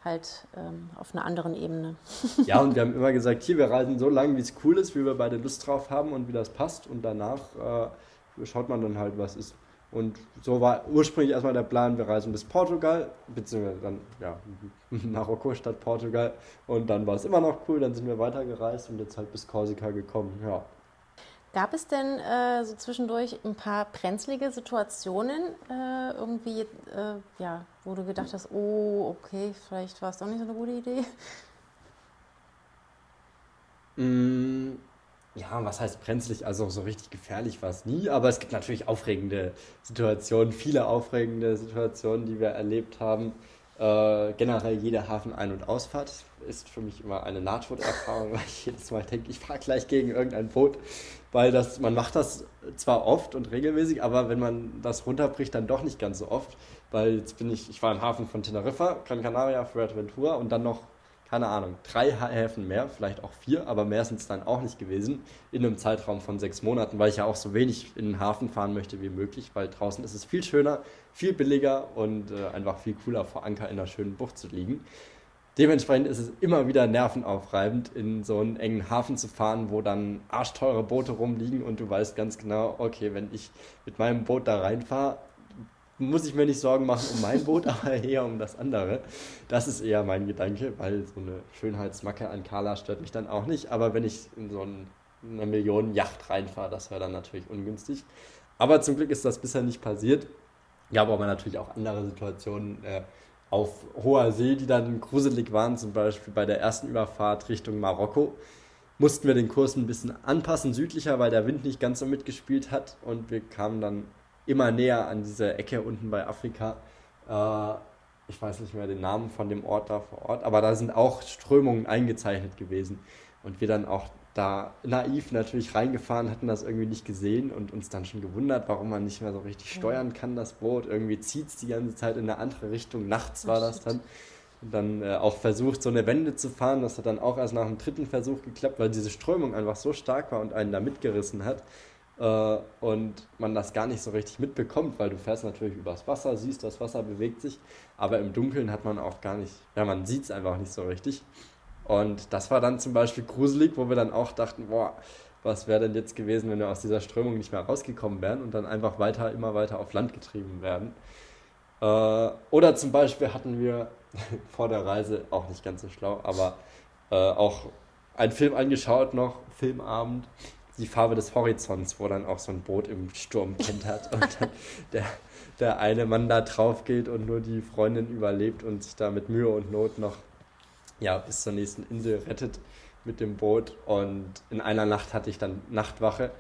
halt ähm, auf einer anderen Ebene. ja, und wir haben immer gesagt, hier, wir reisen so lange, wie es cool ist, wie wir beide Lust drauf haben und wie das passt. Und danach äh, schaut man dann halt, was ist. Und so war ursprünglich erstmal der Plan, wir reisen bis Portugal, beziehungsweise dann ja, Marokko statt Portugal. Und dann war es immer noch cool, dann sind wir weitergereist und jetzt halt bis Korsika gekommen. Ja. Gab es denn äh, so zwischendurch ein paar brenzlige Situationen, äh, irgendwie, äh, ja, wo du gedacht hast, oh, okay, vielleicht war es doch nicht so eine gute Idee? Mm, ja, was heißt brenzlig? Also so richtig gefährlich war es nie, aber es gibt natürlich aufregende Situationen, viele aufregende Situationen, die wir erlebt haben. Äh, generell jede Hafen-Ein- und Ausfahrt ist für mich immer eine Nahtoderfahrung, weil ich jedes Mal denke, ich fahre gleich gegen irgendein Boot, weil das, man macht das zwar oft und regelmäßig, aber wenn man das runterbricht, dann doch nicht ganz so oft, weil jetzt bin ich, ich war im Hafen von Teneriffa, Gran Canaria, Fuerteventura und dann noch keine Ahnung, drei Häfen mehr, vielleicht auch vier, aber mehr sind es dann auch nicht gewesen, in einem Zeitraum von sechs Monaten, weil ich ja auch so wenig in den Hafen fahren möchte wie möglich, weil draußen ist es viel schöner, viel billiger und äh, einfach viel cooler vor Anker in einer schönen Bucht zu liegen. Dementsprechend ist es immer wieder nervenaufreibend, in so einen engen Hafen zu fahren, wo dann arschteure Boote rumliegen und du weißt ganz genau, okay, wenn ich mit meinem Boot da reinfahre, muss ich mir nicht Sorgen machen um mein Boot, aber eher um das andere. Das ist eher mein Gedanke, weil so eine Schönheitsmacke an Carla stört mich dann auch nicht. Aber wenn ich in so eine Millionen Yacht reinfahre, das wäre dann natürlich ungünstig. Aber zum Glück ist das bisher nicht passiert. Gab aber natürlich auch andere Situationen äh, auf hoher See, die dann gruselig waren. Zum Beispiel bei der ersten Überfahrt Richtung Marokko mussten wir den Kurs ein bisschen anpassen, südlicher, weil der Wind nicht ganz so mitgespielt hat. Und wir kamen dann immer näher an diese Ecke unten bei Afrika. Äh, ich weiß nicht mehr den Namen von dem Ort da vor Ort, aber da sind auch Strömungen eingezeichnet gewesen. Und wir dann auch da naiv natürlich reingefahren, hatten das irgendwie nicht gesehen und uns dann schon gewundert, warum man nicht mehr so richtig steuern kann, das Boot. Irgendwie zieht es die ganze Zeit in eine andere Richtung. Nachts war das dann. Und dann äh, auch versucht, so eine Wende zu fahren. Das hat dann auch erst nach dem dritten Versuch geklappt, weil diese Strömung einfach so stark war und einen da mitgerissen hat äh, und man das gar nicht so richtig mitbekommt, weil du fährst natürlich übers Wasser, siehst, das Wasser bewegt sich, aber im Dunkeln hat man auch gar nicht, ja, man sieht es einfach nicht so richtig. Und das war dann zum Beispiel gruselig, wo wir dann auch dachten, boah, was wäre denn jetzt gewesen, wenn wir aus dieser Strömung nicht mehr rausgekommen wären und dann einfach weiter, immer weiter auf Land getrieben werden. Äh, oder zum Beispiel hatten wir vor der Reise, auch nicht ganz so schlau, aber äh, auch einen Film angeschaut noch, Filmabend, die Farbe des Horizonts, wo dann auch so ein Boot im Sturm kentert und dann der, der eine Mann da drauf geht und nur die Freundin überlebt und sich da mit Mühe und Not noch ja, bis zur nächsten Insel rettet mit dem Boot. Und in einer Nacht hatte ich dann Nachtwache,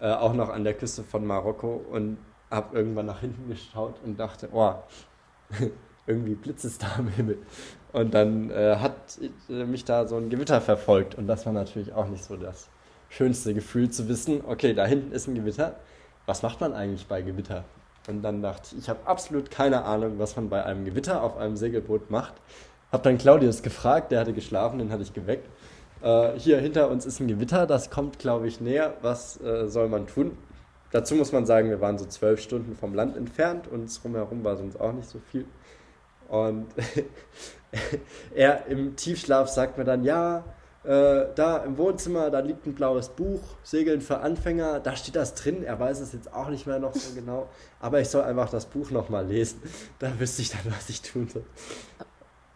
äh, auch noch an der Küste von Marokko und habe irgendwann nach hinten geschaut und dachte, oh, irgendwie blitzt es da am Himmel. Und dann äh, hat äh, mich da so ein Gewitter verfolgt und das war natürlich auch nicht so das schönste Gefühl zu wissen, okay, da hinten ist ein Gewitter. Was macht man eigentlich bei Gewitter? Und dann dachte ich, ich habe absolut keine Ahnung, was man bei einem Gewitter auf einem Segelboot macht. Hab dann Claudius gefragt, der hatte geschlafen, den hatte ich geweckt. Äh, hier hinter uns ist ein Gewitter, das kommt, glaube ich, näher. Was äh, soll man tun? Dazu muss man sagen, wir waren so zwölf Stunden vom Land entfernt und drumherum war sonst auch nicht so viel. Und er im Tiefschlaf sagt mir dann, ja, äh, da im Wohnzimmer, da liegt ein blaues Buch, Segeln für Anfänger, da steht das drin, er weiß es jetzt auch nicht mehr noch so genau, aber ich soll einfach das Buch nochmal lesen, da wüsste ich dann, was ich tun soll.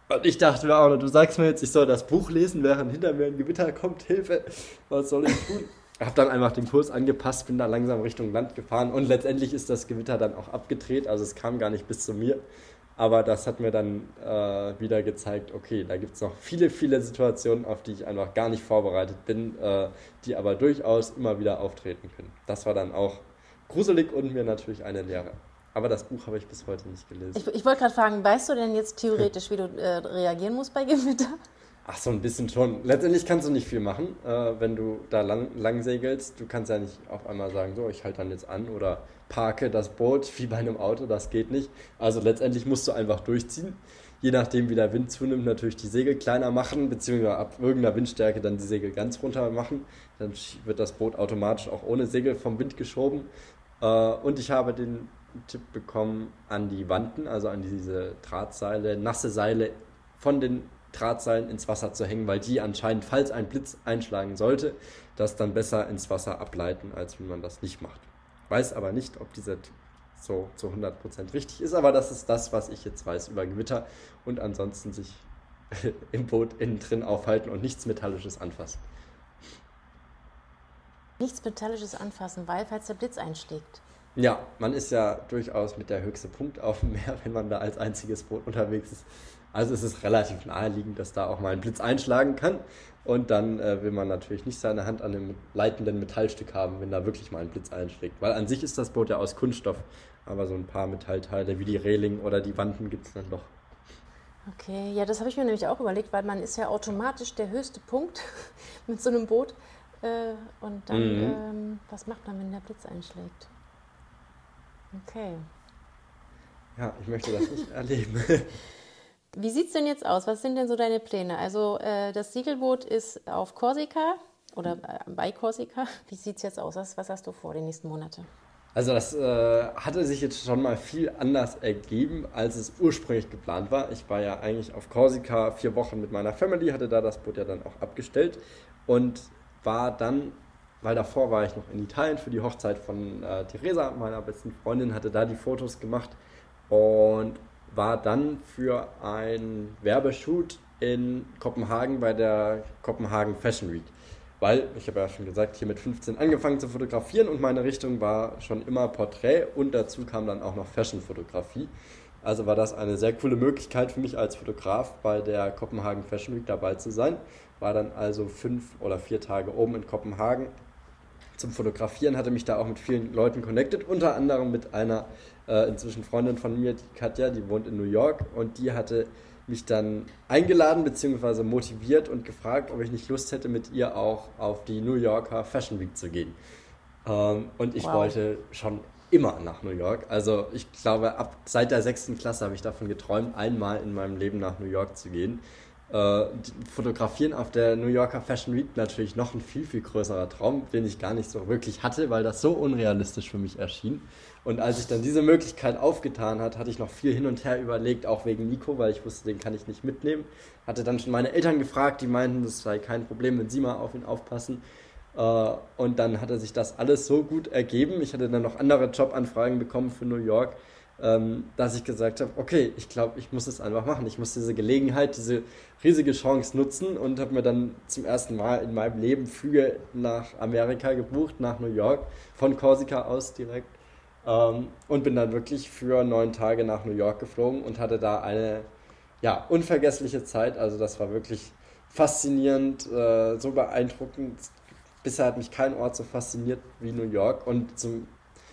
Und ich dachte mir auch, du sagst mir jetzt, ich soll das Buch lesen, während hinter mir ein Gewitter kommt, Hilfe, was soll ich tun? Ich habe dann einfach den Kurs angepasst, bin da langsam Richtung Land gefahren. Und letztendlich ist das Gewitter dann auch abgedreht, also es kam gar nicht bis zu mir. Aber das hat mir dann äh, wieder gezeigt, okay, da gibt es noch viele, viele Situationen, auf die ich einfach gar nicht vorbereitet bin, äh, die aber durchaus immer wieder auftreten können. Das war dann auch gruselig und mir natürlich eine Lehre. Aber das Buch habe ich bis heute nicht gelesen. Ich, ich wollte gerade fragen, weißt du denn jetzt theoretisch, wie du äh, reagieren musst bei Gewitter? Ach, so ein bisschen schon. Letztendlich kannst du nicht viel machen, äh, wenn du da lang, lang segelst. Du kannst ja nicht auf einmal sagen, so, ich halte dann jetzt an oder parke das Boot wie bei einem Auto, das geht nicht. Also letztendlich musst du einfach durchziehen. Je nachdem, wie der Wind zunimmt, natürlich die Segel kleiner machen, beziehungsweise ab irgendeiner Windstärke dann die Segel ganz runter machen. Dann wird das Boot automatisch auch ohne Segel vom Wind geschoben. Äh, und ich habe den Tipp bekommen, an die Wanten, also an diese Drahtseile, nasse Seile von den Drahtseilen ins Wasser zu hängen, weil die anscheinend, falls ein Blitz einschlagen sollte, das dann besser ins Wasser ableiten, als wenn man das nicht macht. Weiß aber nicht, ob dieser so zu 100% richtig ist, aber das ist das, was ich jetzt weiß über Gewitter und ansonsten sich im Boot innen drin aufhalten und nichts Metallisches anfassen. Nichts Metallisches anfassen, weil falls der Blitz einschlägt. Ja, man ist ja durchaus mit der höchste Punkt auf dem Meer, wenn man da als einziges Boot unterwegs ist. Also es ist relativ naheliegend, dass da auch mal ein Blitz einschlagen kann. Und dann äh, will man natürlich nicht seine Hand an einem leitenden Metallstück haben, wenn da wirklich mal ein Blitz einschlägt. Weil an sich ist das Boot ja aus Kunststoff, aber so ein paar Metallteile wie die Reling oder die Wanden gibt es dann doch. Okay, ja, das habe ich mir nämlich auch überlegt, weil man ist ja automatisch der höchste Punkt mit so einem Boot. Äh, und dann, mhm. ähm, was macht man, wenn der Blitz einschlägt? Okay. Ja, ich möchte das nicht erleben. Wie sieht es denn jetzt aus? Was sind denn so deine Pläne? Also äh, das Segelboot ist auf Korsika oder äh, bei Korsika. Wie sieht es jetzt aus? Was, was, hast du vor die nächsten Monate? Also das äh, hatte sich jetzt schon mal viel anders ergeben, als es ursprünglich geplant war. Ich war ja eigentlich auf Korsika vier Wochen mit meiner Family, hatte da das Boot ja dann auch abgestellt und war dann, weil davor war ich noch in Italien für die Hochzeit von äh, Theresa, meiner besten Freundin, hatte da die Fotos gemacht und war dann für ein Werbeshoot in Kopenhagen bei der Kopenhagen Fashion Week. Weil, ich habe ja schon gesagt, hier mit 15 angefangen zu fotografieren und meine Richtung war schon immer Porträt und dazu kam dann auch noch Fashion-Fotografie. Also war das eine sehr coole Möglichkeit für mich als Fotograf bei der Kopenhagen Fashion Week dabei zu sein. War dann also fünf oder vier Tage oben in Kopenhagen zum Fotografieren, hatte mich da auch mit vielen Leuten connected, unter anderem mit einer äh, inzwischen Freundin von mir, die Katja, die wohnt in New York und die hatte mich dann eingeladen bzw. motiviert und gefragt, ob ich nicht Lust hätte, mit ihr auch auf die New Yorker Fashion Week zu gehen. Ähm, und ich wow. wollte schon immer nach New York. Also ich glaube, ab seit der sechsten Klasse habe ich davon geträumt, einmal in meinem Leben nach New York zu gehen. Äh, fotografieren auf der New Yorker Fashion Week natürlich noch ein viel, viel größerer Traum, den ich gar nicht so wirklich hatte, weil das so unrealistisch für mich erschien. Und als ich dann diese Möglichkeit aufgetan hat, hatte ich noch viel hin und her überlegt, auch wegen Nico, weil ich wusste, den kann ich nicht mitnehmen. Hatte dann schon meine Eltern gefragt, die meinten, das sei kein Problem, wenn sie mal auf ihn aufpassen. Äh, und dann hatte sich das alles so gut ergeben. Ich hatte dann noch andere Jobanfragen bekommen für New York, ähm, dass ich gesagt habe, okay, ich glaube, ich muss es einfach machen. Ich muss diese Gelegenheit, diese riesige Chance nutzen und habe mir dann zum ersten Mal in meinem Leben Flüge nach Amerika gebucht, nach New York, von Korsika aus direkt ähm, und bin dann wirklich für neun Tage nach New York geflogen und hatte da eine ja, unvergessliche Zeit. Also das war wirklich faszinierend, äh, so beeindruckend. Bisher hat mich kein Ort so fasziniert wie New York und zum,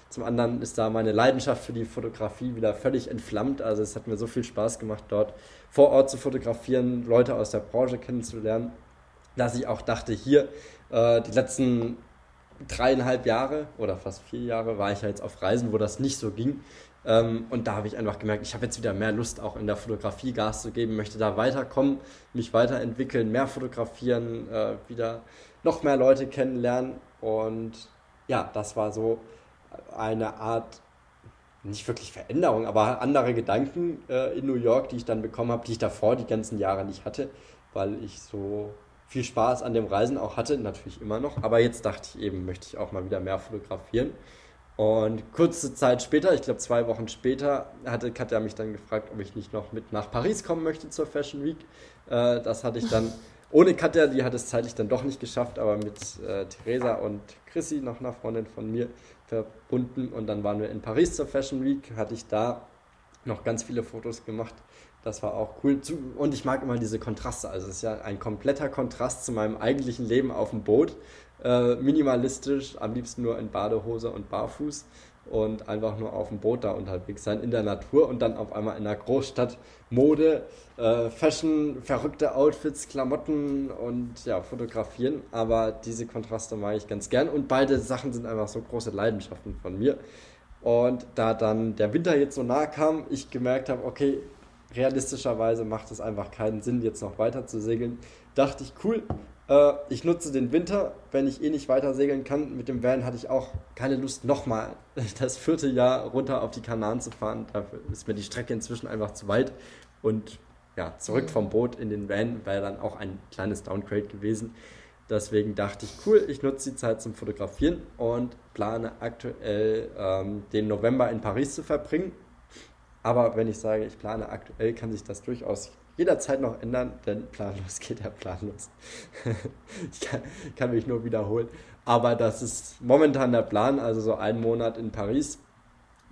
zum anderen ist da meine Leidenschaft für die Fotografie wieder völlig entflammt. Also es hat mir so viel Spaß gemacht, dort vor Ort zu fotografieren, Leute aus der Branche kennenzulernen, dass ich auch dachte, hier äh, die letzten dreieinhalb Jahre oder fast vier Jahre war ich ja jetzt auf Reisen, wo das nicht so ging. Ähm, und da habe ich einfach gemerkt, ich habe jetzt wieder mehr Lust, auch in der Fotografie Gas zu geben, möchte da weiterkommen, mich weiterentwickeln, mehr fotografieren, äh, wieder noch mehr Leute kennenlernen. Und ja, das war so eine Art, nicht wirklich Veränderung, aber andere Gedanken äh, in New York, die ich dann bekommen habe, die ich davor die ganzen Jahre nicht hatte, weil ich so viel Spaß an dem Reisen auch hatte, natürlich immer noch. Aber jetzt dachte ich eben, möchte ich auch mal wieder mehr fotografieren. Und kurze Zeit später, ich glaube zwei Wochen später, hatte Katja mich dann gefragt, ob ich nicht noch mit nach Paris kommen möchte zur Fashion Week. Äh, das hatte ich dann ohne Katja, die hat es zeitlich dann doch nicht geschafft, aber mit äh, Theresa und Chrissy, noch einer Freundin von mir, verbunden. Und dann waren wir in Paris zur Fashion Week, hatte ich da noch ganz viele Fotos gemacht das war auch cool. Und ich mag immer diese Kontraste. Also es ist ja ein kompletter Kontrast zu meinem eigentlichen Leben auf dem Boot. Äh, minimalistisch, am liebsten nur in Badehose und Barfuß und einfach nur auf dem Boot da unterwegs sein in der Natur und dann auf einmal in der Großstadt Mode, äh, Fashion, verrückte Outfits, Klamotten und ja, fotografieren. Aber diese Kontraste mag ich ganz gern und beide Sachen sind einfach so große Leidenschaften von mir. Und da dann der Winter jetzt so nah kam, ich gemerkt habe, okay, realistischerweise macht es einfach keinen Sinn, jetzt noch weiter zu segeln. Dachte ich, cool, äh, ich nutze den Winter, wenn ich eh nicht weiter segeln kann. Mit dem Van hatte ich auch keine Lust, nochmal das vierte Jahr runter auf die Kanaren zu fahren. Dafür ist mir die Strecke inzwischen einfach zu weit. Und ja, zurück mhm. vom Boot in den Van wäre dann auch ein kleines Downgrade gewesen. Deswegen dachte ich, cool, ich nutze die Zeit zum Fotografieren und plane aktuell ähm, den November in Paris zu verbringen. Aber wenn ich sage, ich plane aktuell, kann sich das durchaus jederzeit noch ändern, denn planlos geht ja planlos. ich kann, kann, mich nur wiederholen. Aber das ist momentan der Plan, also so einen Monat in Paris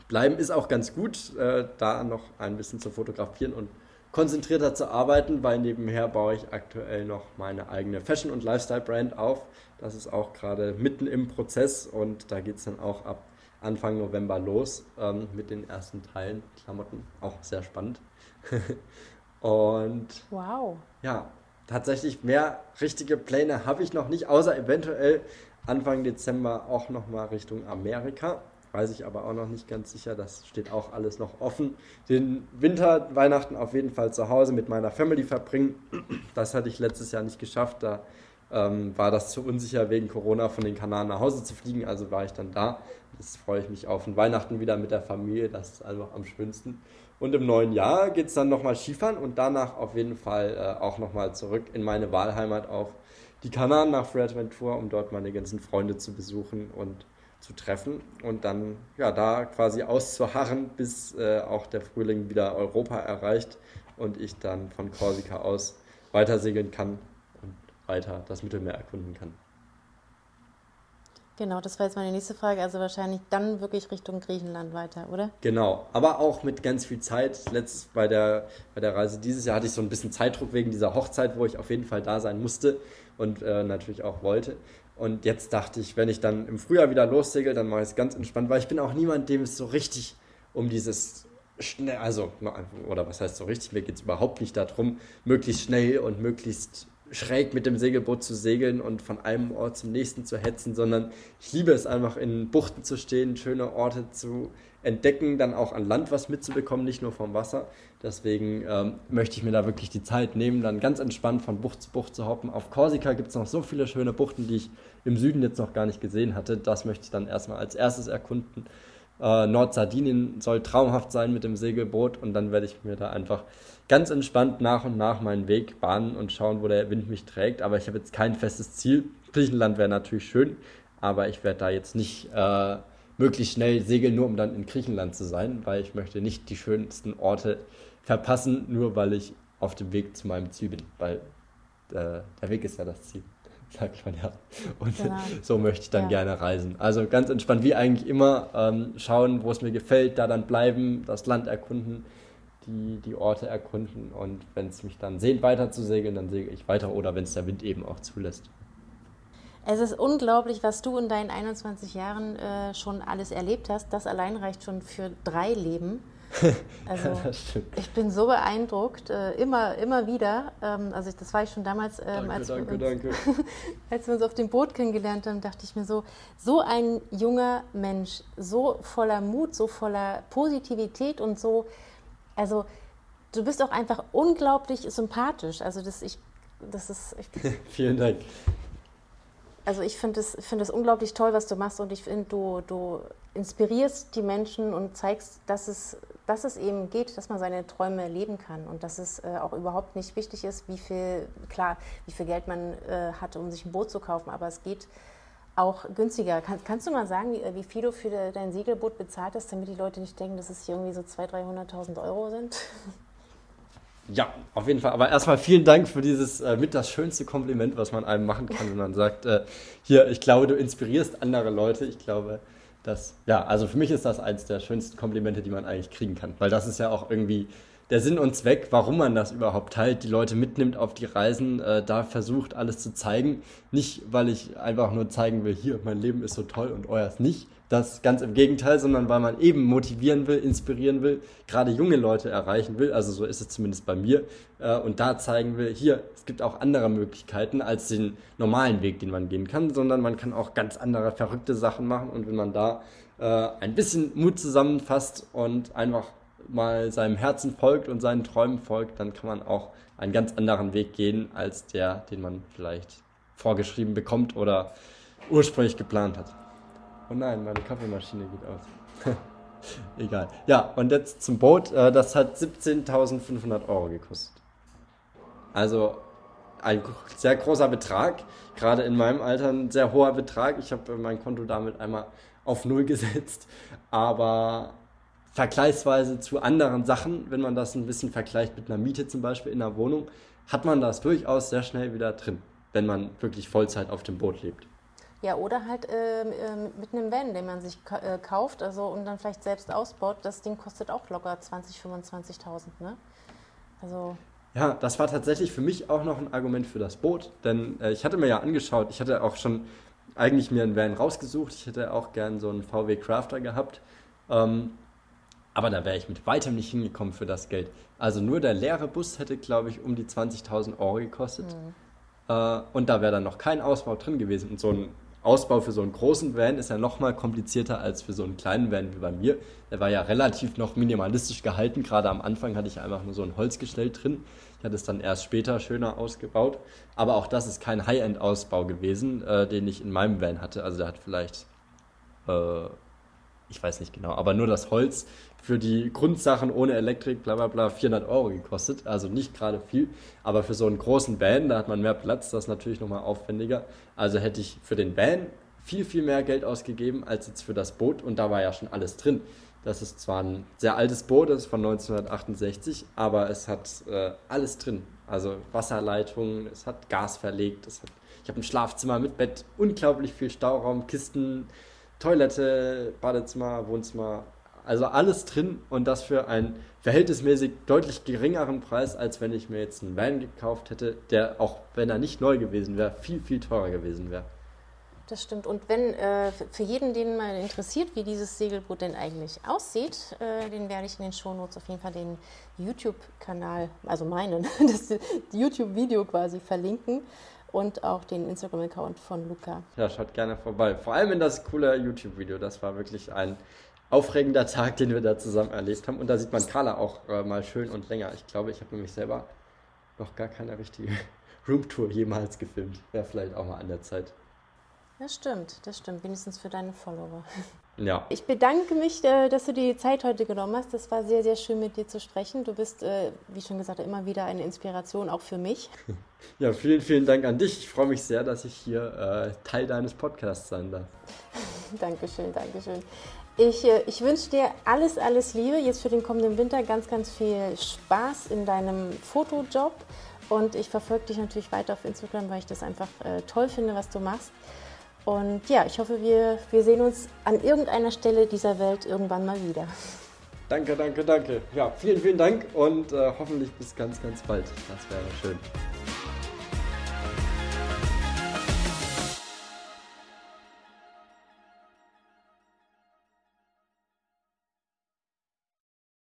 bleiben ist auch ganz gut, äh, da noch ein bisschen zu fotografieren und konzentrierter zu arbeiten, weil nebenher baue ich aktuell noch meine eigene Fashion- und Lifestyle-Brand auf. Das ist auch gerade mitten im Prozess und da geht es dann auch ab Anfang November los ähm, mit den ersten Teilen, Klamotten. Auch sehr spannend. und wow. ja, tatsächlich mehr richtige Pläne habe ich noch nicht, außer eventuell Anfang Dezember auch nochmal Richtung Amerika weiß ich aber auch noch nicht ganz sicher. Das steht auch alles noch offen. Den Winter, Weihnachten auf jeden Fall zu Hause mit meiner Family verbringen. Das hatte ich letztes Jahr nicht geschafft. Da ähm, war das zu unsicher wegen Corona von den Kanaren nach Hause zu fliegen. Also war ich dann da. Jetzt freue ich mich auf ein Weihnachten wieder mit der Familie. Das ist einfach am schönsten. Und im neuen Jahr geht es dann nochmal Skifahren und danach auf jeden Fall äh, auch nochmal zurück in meine Wahlheimat auf die Kanaren nach Fuerteventura, um dort meine ganzen Freunde zu besuchen und zu treffen und dann ja da quasi auszuharren, bis äh, auch der Frühling wieder Europa erreicht und ich dann von Korsika aus weiter segeln kann und weiter das Mittelmeer erkunden kann. Genau, das war jetzt meine nächste Frage. Also wahrscheinlich dann wirklich Richtung Griechenland weiter, oder? Genau, aber auch mit ganz viel Zeit. Letztes bei der, bei der Reise dieses Jahr hatte ich so ein bisschen Zeitdruck wegen dieser Hochzeit, wo ich auf jeden Fall da sein musste und äh, natürlich auch wollte. Und jetzt dachte ich, wenn ich dann im Frühjahr wieder lossegel, dann mache ich es ganz entspannt, weil ich bin auch niemand, dem es so richtig um dieses schnell, also, oder was heißt so richtig, mir geht es überhaupt nicht darum, möglichst schnell und möglichst schräg mit dem Segelboot zu segeln und von einem Ort zum nächsten zu hetzen, sondern ich liebe es einfach in Buchten zu stehen, schöne Orte zu entdecken, dann auch an Land was mitzubekommen, nicht nur vom Wasser. Deswegen ähm, möchte ich mir da wirklich die Zeit nehmen, dann ganz entspannt von Bucht zu Bucht zu hoppen. Auf Korsika gibt es noch so viele schöne Buchten, die ich im Süden jetzt noch gar nicht gesehen hatte. Das möchte ich dann erstmal als erstes erkunden. Äh, Nordsardinien soll traumhaft sein mit dem Segelboot und dann werde ich mir da einfach ganz entspannt nach und nach meinen Weg bahnen und schauen, wo der Wind mich trägt. Aber ich habe jetzt kein festes Ziel. Griechenland wäre natürlich schön, aber ich werde da jetzt nicht äh, möglichst schnell segeln, nur um dann in Griechenland zu sein, weil ich möchte nicht die schönsten Orte verpassen, nur weil ich auf dem Weg zu meinem Ziel bin, weil äh, der Weg ist ja das Ziel, sagt man ja. Und genau. so möchte ich dann ja. gerne reisen. Also ganz entspannt, wie eigentlich immer, ähm, schauen, wo es mir gefällt, da dann bleiben, das Land erkunden, die, die Orte erkunden und wenn es mich dann sehnt, weiter zu segeln, dann segel ich weiter oder wenn es der Wind eben auch zulässt. Es ist unglaublich, was du in deinen 21 Jahren äh, schon alles erlebt hast. Das allein reicht schon für drei Leben. Also ich bin so beeindruckt, äh, immer, immer wieder. Ähm, also ich, das war ich schon damals, ähm, danke, als, danke, wir uns, danke. als wir uns auf dem Boot kennengelernt haben, dachte ich mir so, so ein junger Mensch, so voller Mut, so voller Positivität und so, also du bist auch einfach unglaublich sympathisch. Also das, ich, das ist... Ich, Vielen Dank. Also ich finde es, find unglaublich toll, was du machst. Und ich finde, du, du inspirierst die Menschen und zeigst, dass es, dass es eben geht, dass man seine Träume leben kann. Und dass es äh, auch überhaupt nicht wichtig ist, wie viel, klar, wie viel Geld man äh, hat, um sich ein Boot zu kaufen, aber es geht auch günstiger. Kann, kannst du mal sagen, wie, wie, viel du für dein Segelboot bezahlt hast, damit die Leute nicht denken, dass es hier irgendwie so 200.000, 300.000 Euro sind? Ja, auf jeden Fall. Aber erstmal vielen Dank für dieses äh, mit das schönste Kompliment, was man einem machen kann, wenn man sagt, äh, hier, ich glaube, du inspirierst andere Leute. Ich glaube, dass, ja, also für mich ist das eins der schönsten Komplimente, die man eigentlich kriegen kann. Weil das ist ja auch irgendwie der Sinn und Zweck, warum man das überhaupt teilt, die Leute mitnimmt auf die Reisen, äh, da versucht, alles zu zeigen. Nicht, weil ich einfach nur zeigen will, hier, mein Leben ist so toll und euers nicht, das ganz im Gegenteil, sondern weil man eben motivieren will, inspirieren will, gerade junge Leute erreichen will, also so ist es zumindest bei mir, äh, und da zeigen will, hier, es gibt auch andere Möglichkeiten als den normalen Weg, den man gehen kann, sondern man kann auch ganz andere verrückte Sachen machen. Und wenn man da äh, ein bisschen Mut zusammenfasst und einfach mal seinem Herzen folgt und seinen Träumen folgt, dann kann man auch einen ganz anderen Weg gehen als der, den man vielleicht vorgeschrieben bekommt oder ursprünglich geplant hat. Oh nein, meine Kaffeemaschine geht aus. Egal. Ja, und jetzt zum Boot. Äh, das hat 17.500 Euro gekostet. Also ein sehr großer Betrag, gerade in meinem Alter ein sehr hoher Betrag. Ich habe mein Konto damit einmal auf Null gesetzt, aber vergleichsweise zu anderen Sachen, wenn man das ein bisschen vergleicht mit einer Miete zum Beispiel in einer Wohnung, hat man das durchaus sehr schnell wieder drin, wenn man wirklich Vollzeit auf dem Boot lebt. Ja, oder halt äh, mit einem Van, den man sich äh, kauft also, und dann vielleicht selbst ausbaut. Das Ding kostet auch locker 20.000, 25.000. Ne? Also ja, das war tatsächlich für mich auch noch ein Argument für das Boot, denn äh, ich hatte mir ja angeschaut, ich hatte auch schon eigentlich mir einen Van rausgesucht, ich hätte auch gern so einen VW Crafter gehabt, ähm, aber da wäre ich mit weitem nicht hingekommen für das Geld. Also nur der leere Bus hätte, glaube ich, um die 20.000 Euro gekostet mhm. äh, und da wäre dann noch kein Ausbau drin gewesen und so ein Ausbau für so einen großen Van ist ja noch mal komplizierter als für so einen kleinen Van wie bei mir. Der war ja relativ noch minimalistisch gehalten. Gerade am Anfang hatte ich einfach nur so ein Holzgestell drin. Ich hatte es dann erst später schöner ausgebaut. Aber auch das ist kein High-End-Ausbau gewesen, äh, den ich in meinem Van hatte. Also der hat vielleicht, äh, ich weiß nicht genau, aber nur das Holz für die Grundsachen ohne Elektrik, bla bla bla, 400 Euro gekostet. Also nicht gerade viel. Aber für so einen großen Van, da hat man mehr Platz, das ist natürlich nochmal aufwendiger. Also hätte ich für den Van viel, viel mehr Geld ausgegeben als jetzt für das Boot. Und da war ja schon alles drin. Das ist zwar ein sehr altes Boot, das ist von 1968, aber es hat äh, alles drin. Also Wasserleitungen, es hat Gas verlegt, es hat, ich habe ein Schlafzimmer mit Bett, unglaublich viel Stauraum, Kisten, Toilette, Badezimmer, Wohnzimmer, also alles drin und das für einen verhältnismäßig deutlich geringeren Preis, als wenn ich mir jetzt einen Van gekauft hätte, der auch wenn er nicht neu gewesen wäre, viel, viel teurer gewesen wäre. Das stimmt. Und wenn äh, für jeden, den mal interessiert, wie dieses Segelboot denn eigentlich aussieht, äh, den werde ich in den Shownotes auf jeden Fall den YouTube-Kanal, also meinen, das YouTube-Video quasi verlinken und auch den Instagram-Account von Luca. Ja, schaut gerne vorbei. Vor allem in das coole YouTube-Video. Das war wirklich ein aufregender Tag, den wir da zusammen erlebt haben. Und da sieht man Carla auch äh, mal schön und länger. Ich glaube, ich habe nämlich selber noch gar keine richtige Roomtour jemals gefilmt. Wäre vielleicht auch mal an der Zeit. Das stimmt, das stimmt. Wenigstens für deine Follower. Ja. Ich bedanke mich, äh, dass du dir die Zeit heute genommen hast. Das war sehr, sehr schön mit dir zu sprechen. Du bist, äh, wie schon gesagt, immer wieder eine Inspiration, auch für mich. Ja, vielen, vielen Dank an dich. Ich freue mich sehr, dass ich hier äh, Teil deines Podcasts sein darf. Dankeschön, Dankeschön. Ich, ich wünsche dir alles, alles Liebe jetzt für den kommenden Winter, ganz, ganz viel Spaß in deinem Fotojob und ich verfolge dich natürlich weiter auf Instagram, weil ich das einfach äh, toll finde, was du machst. Und ja, ich hoffe, wir, wir sehen uns an irgendeiner Stelle dieser Welt irgendwann mal wieder. Danke, danke, danke. Ja, vielen, vielen Dank und äh, hoffentlich bis ganz, ganz bald. Das wäre schön.